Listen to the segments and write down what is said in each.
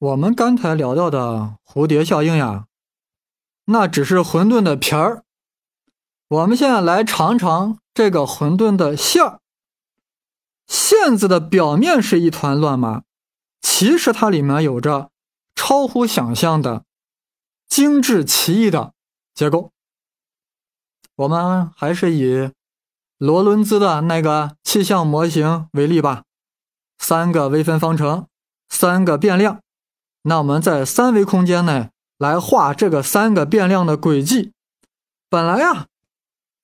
我们刚才聊到的蝴蝶效应呀，那只是馄饨的皮儿。我们现在来尝尝这个馄饨的馅儿。馅子的表面是一团乱麻，其实它里面有着超乎想象的精致奇异的结构。我们还是以罗伦兹的那个气象模型为例吧，三个微分方程，三个变量。那我们在三维空间内来画这个三个变量的轨迹。本来呀，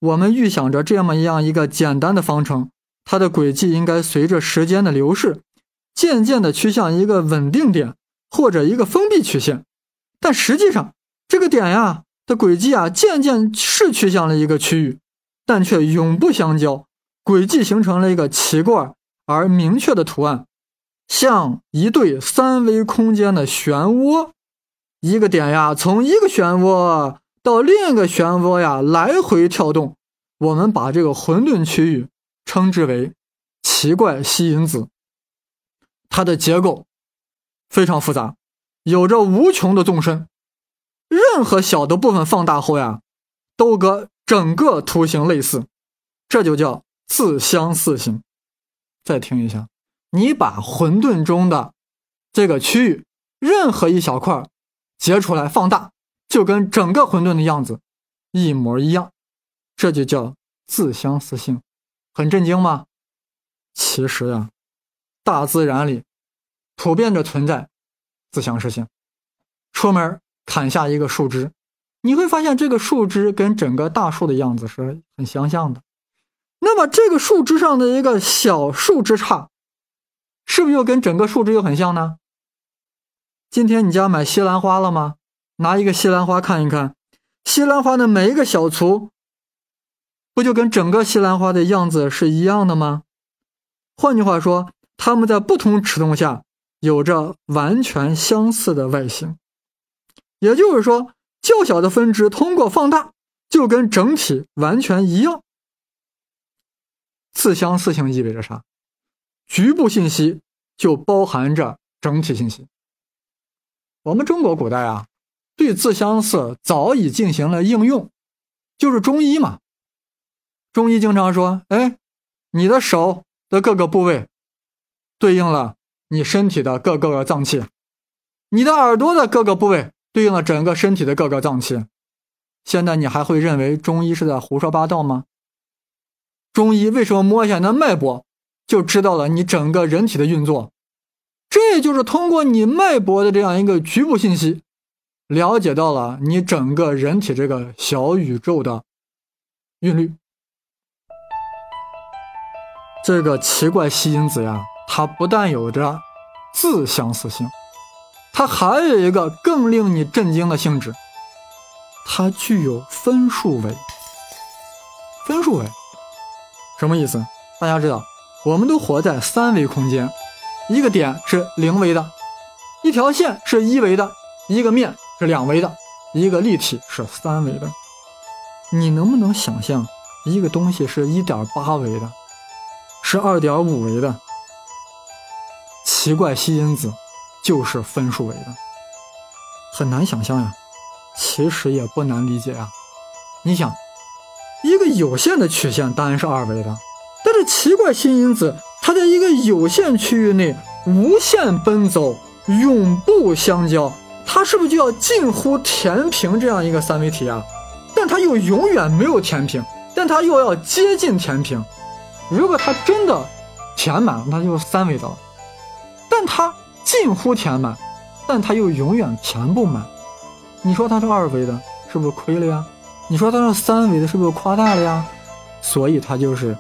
我们预想着这么一样一个简单的方程，它的轨迹应该随着时间的流逝，渐渐的趋向一个稳定点或者一个封闭曲线。但实际上，这个点呀的轨迹啊，渐渐是趋向了一个区域，但却永不相交，轨迹形成了一个奇怪而明确的图案。像一对三维空间的漩涡，一个点呀，从一个漩涡到另一个漩涡呀来回跳动。我们把这个混沌区域称之为奇怪吸引子。它的结构非常复杂，有着无穷的纵深，任何小的部分放大后呀，都和整个图形类似，这就叫自相似性。再听一下。你把混沌中的这个区域任何一小块截出来放大，就跟整个混沌的样子一模一样，这就叫自相似性。很震惊吗？其实呀，大自然里普遍着存在自相似性。出门砍下一个树枝，你会发现这个树枝跟整个大树的样子是很相像的。那么这个树枝上的一个小树枝杈。是不是又跟整个树枝又很像呢？今天你家买西兰花了吗？拿一个西兰花看一看，西兰花的每一个小簇，不就跟整个西兰花的样子是一样的吗？换句话说，它们在不同尺度下有着完全相似的外形。也就是说，较小的分支通过放大，就跟整体完全一样。自相似性意味着啥？局部信息。就包含着整体信息。我们中国古代啊，对自相似早已进行了应用，就是中医嘛。中医经常说：“哎，你的手的各个部位，对应了你身体的各个脏器；你的耳朵的各个部位，对应了整个身体的各个脏器。”现在你还会认为中医是在胡说八道吗？中医为什么摸一下你的脉搏？就知道了你整个人体的运作，这就是通过你脉搏的这样一个局部信息，了解到了你整个人体这个小宇宙的韵律。这个奇怪吸引子呀，它不但有着自相似性，它还有一个更令你震惊的性质，它具有分数维。分数维什么意思？大家知道？我们都活在三维空间，一个点是零维的，一条线是一维的，一个面是两维的，一个立体是三维的。你能不能想象一个东西是一点八维的，是二点五维的？奇怪吸引子就是分数维的，很难想象呀。其实也不难理解啊。你想，一个有限的曲线当然是二维的。这奇怪新因子，它在一个有限区域内无限奔走，永不相交，它是不是就要近乎填平这样一个三维体啊？但它又永远没有填平，但它又要接近填平。如果它真的填满，那就是三维的了。但它近乎填满，但它又永远填不满。你说它是二维的，是不是亏了呀？你说它是三维的，是不是夸大了呀？所以它就是。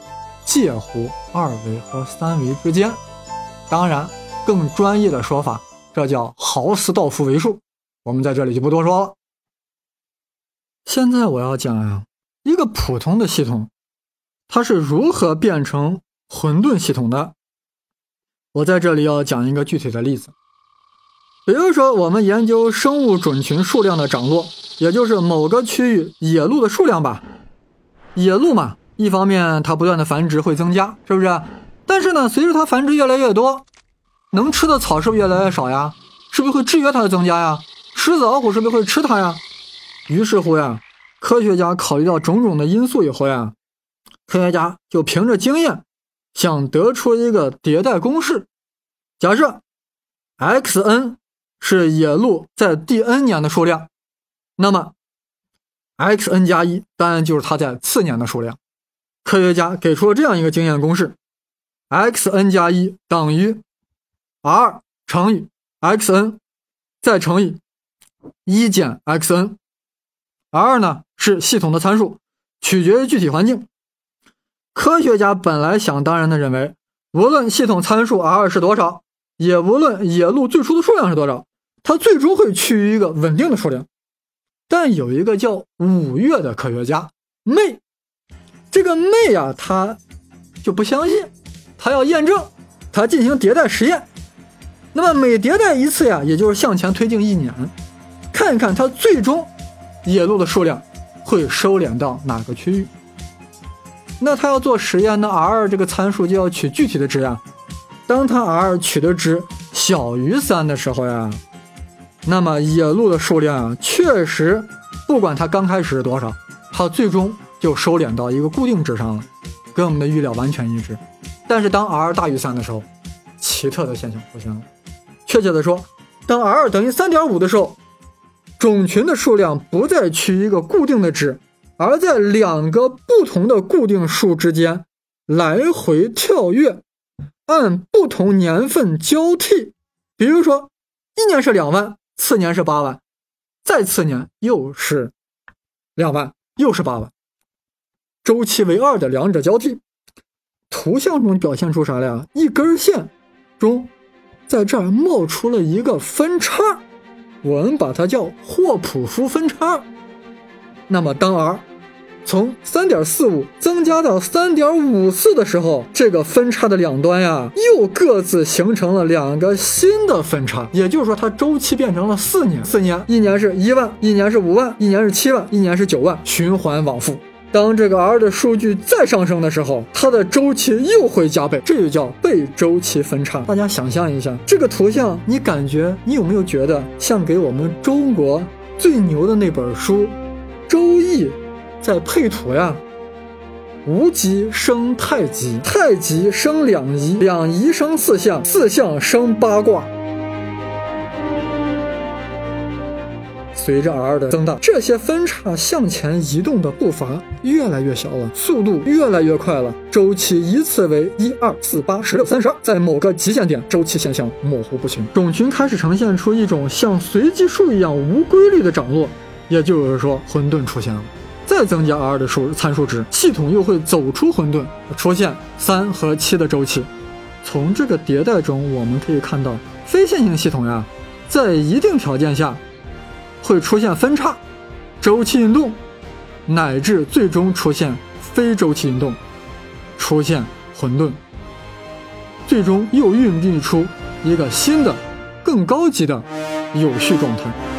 介乎二维和三维之间，当然，更专业的说法，这叫豪斯道夫维数。我们在这里就不多说了。现在我要讲呀，一个普通的系统，它是如何变成混沌系统的。我在这里要讲一个具体的例子，比如说，我们研究生物种群数量的涨落，也就是某个区域野鹿的数量吧，野鹿嘛。一方面，它不断的繁殖会增加，是不是？但是呢，随着它繁殖越来越多，能吃的草是不是越来越少呀？是不是会制约它的增加呀？狮子老虎是不是会吃它呀？于是乎呀，科学家考虑到种种的因素以后呀，科学家就凭着经验，想得出一个迭代公式。假设 xn 是野鹿在第 n 年的数量，那么 xn 加一当然就是它在次年的数量。科学家给出了这样一个经验公式：xn 加一等于 r 乘以 xn 再乘以一减 xn，r 呢是系统的参数，取决于具体环境。科学家本来想当然的认为，无论系统参数 r 是多少，也无论野鹿最初的数量是多少，它最终会趋于一个稳定的数量。但有一个叫五月的科学家妹，这个妹呀，他就不相信，他要验证，他进行迭代实验。那么每迭代一次呀，也就是向前推进一年，看一看它最终野鹿的数量会收敛到哪个区域。那他要做实验，那 r 这个参数就要取具体的值呀。当他 r 取的值小于三的时候呀，那么野鹿的数量啊，确实不管它刚开始是多少，它最终就收敛到一个固定值上了，跟我们的预料完全一致。但是当 r 大于三的时候，奇特的现象出现了。确切的说，当 r 等于三点五的时候，种群的数量不再趋于一个固定的值，而在两个不同的固定数之间来回跳跃，按不同年份交替。比如说，一年是两万，次年是八万，再次年又是两万，又是八万，周期为二的两者交替。图像中表现出啥了呀？一根线中。在这儿冒出了一个分叉，我们把它叫霍普夫分叉。那么当 r 从三点四五增加到三点五四的时候，这个分叉的两端呀，又各自形成了两个新的分叉。也就是说，它周期变成了四年，四年，一年是一万，一年是五万，一年是七万，一年是九万，循环往复。当这个 r 的数据再上升的时候，它的周期又会加倍，这就叫倍周期分叉。大家想象一下这个图像，你感觉你有没有觉得像给我们中国最牛的那本书《周易》在配图呀？无极生太极，太极生两仪，两仪生四象，四象生八卦。随着 r 的增大，这些分叉向前移动的步伐越来越小了，速度越来越快了。周期依次为一二四八十六三十二，在某个极限点，周期现象模糊不清，种群开始呈现出一种像随机数一样无规律的涨落，也就是说混沌出现了。再增加 r 的数参数值，系统又会走出混沌，出现三和七的周期。从这个迭代中，我们可以看到非线性系统呀，在一定条件下。会出现分叉、周期运动，乃至最终出现非周期运动，出现混沌，最终又孕育出一个新的、更高级的有序状态。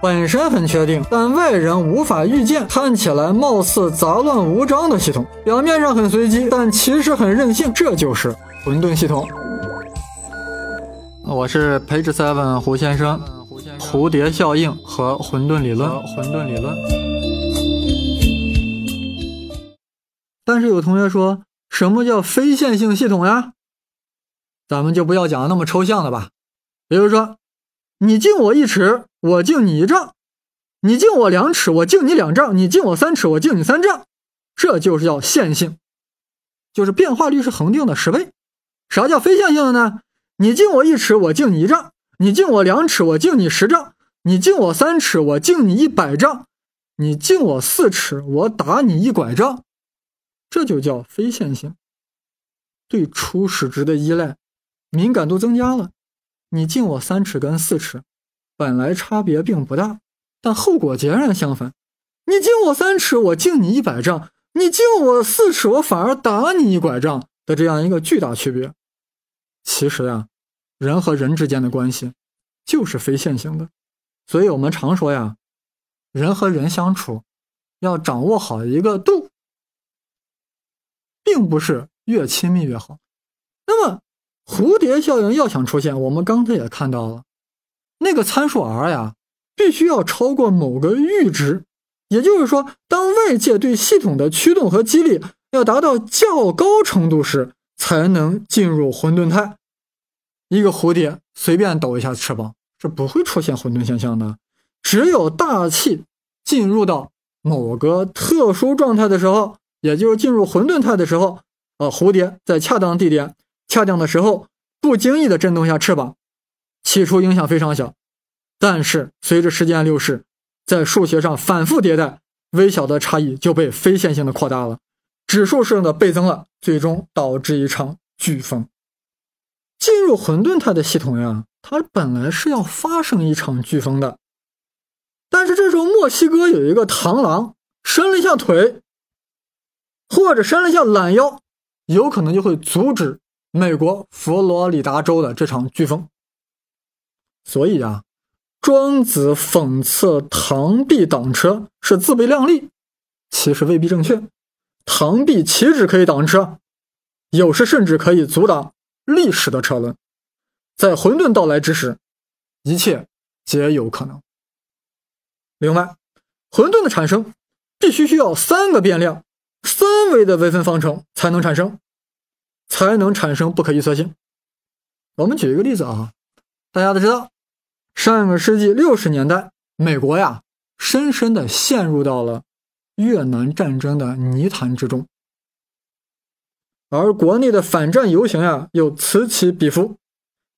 本身很确定，但外人无法预见。看起来貌似杂乱无章的系统，表面上很随机，但其实很任性。这就是混沌系统。我是 Page Seven 胡先生，蝴蝶效应和混沌理论。混沌理论。但是有同学说，什么叫非线性系统呀？咱们就不要讲那么抽象的吧。比如说。你敬我一尺，我敬你一丈；你敬我两尺，我敬你两丈；你敬我三尺，我敬你三丈。这就是叫线性，就是变化率是恒定的十倍。啥叫非线性的呢？你敬我一尺，我敬你一丈；你敬我两尺，我敬你十丈；你敬我三尺，我敬你一百丈；你敬我四尺，我打你一拐杖。这就叫非线性，对初始值的依赖敏感度增加了。你敬我三尺跟四尺，本来差别并不大，但后果截然相反。你敬我三尺，我敬你一百丈；你敬我四尺，我反而打你一拐杖的这样一个巨大区别。其实呀，人和人之间的关系就是非线性的，所以我们常说呀，人和人相处要掌握好一个度，并不是越亲密越好。那么蝴蝶效应要想出现，我们刚才也看到了，那个参数 r 呀，必须要超过某个阈值，也就是说，当外界对系统的驱动和激励要达到较高程度时，才能进入混沌态。一个蝴蝶随便抖一下翅膀是不会出现混沌现象的，只有大气进入到某个特殊状态的时候，也就是进入混沌态的时候，呃，蝴蝶在恰当地点、恰当的时候，不经意的震动一下翅膀，起初影响非常小，但是随着时间流逝，在数学上反复迭代，微小的差异就被非线性的扩大了，指数式的倍增了，最终导致一场飓风。进入混沌态的系统呀，它本来是要发生一场飓风的，但是这时候墨西哥有一个螳螂伸了一下腿，或者伸了一下懒腰，有可能就会阻止美国佛罗里达州的这场飓风。所以啊，庄子讽刺螳臂挡车是自备量力，其实未必正确。螳臂岂止可以挡车，有时甚至可以阻挡。历史的车轮，在混沌到来之时，一切皆有可能。另外，混沌的产生必须需要三个变量、三维的微分方程才能产生，才能产生不可预测性。我们举一个例子啊，大家都知道，上个世纪六十年代，美国呀，深深的陷入到了越南战争的泥潭之中。而国内的反战游行呀，又此起彼伏。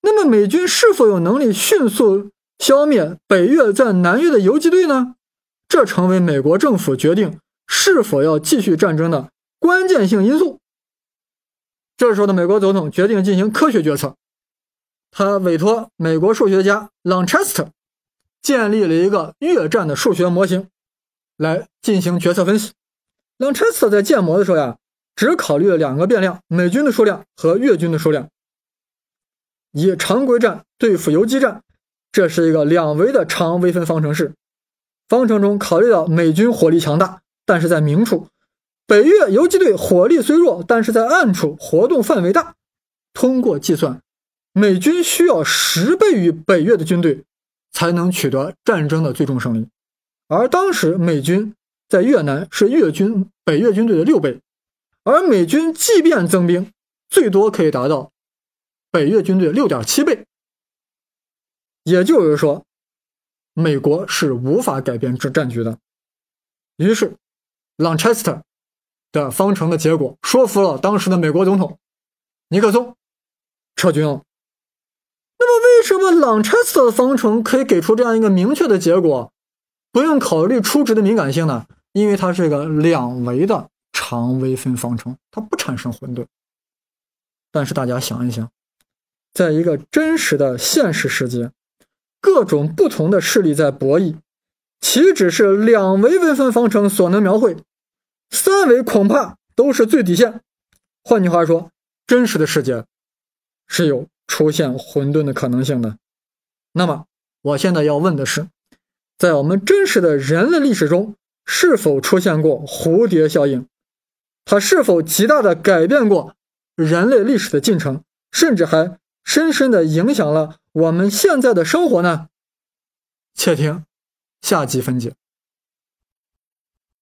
那么，美军是否有能力迅速消灭北越在南越的游击队呢？这成为美国政府决定是否要继续战争的关键性因素。这时候的美国总统决定进行科学决策，他委托美国数学家朗彻斯特建立了一个越战的数学模型，来进行决策分析。朗彻斯特在建模的时候呀。只考虑了两个变量：美军的数量和越军的数量。以常规战对付游击战，这是一个两维的长微分方程式。方程中考虑到美军火力强大，但是在明处；北越游击队火力虽弱，但是在暗处活动范围大。通过计算，美军需要十倍于北越的军队才能取得战争的最终胜利。而当时美军在越南是越军北越军队的六倍。而美军即便增兵，最多可以达到北越军队六点七倍。也就是说，美国是无法改变这战局的。于是，朗彻斯特的方程的结果说服了当时的美国总统尼克松撤军了。为什么朗彻斯特的方程可以给出这样一个明确的结果，不用考虑初值的敏感性呢？因为它是一个两维的。常微分方程它不产生混沌，但是大家想一想，在一个真实的现实世界，各种不同的势力在博弈，岂止是两维微分方程所能描绘？三维恐怕都是最底线。换句话说，真实的世界是有出现混沌的可能性呢。那么，我现在要问的是，在我们真实的人类历史中，是否出现过蝴蝶效应？它是否极大的改变过人类历史的进程，甚至还深深的影响了我们现在的生活呢？且听下集分解。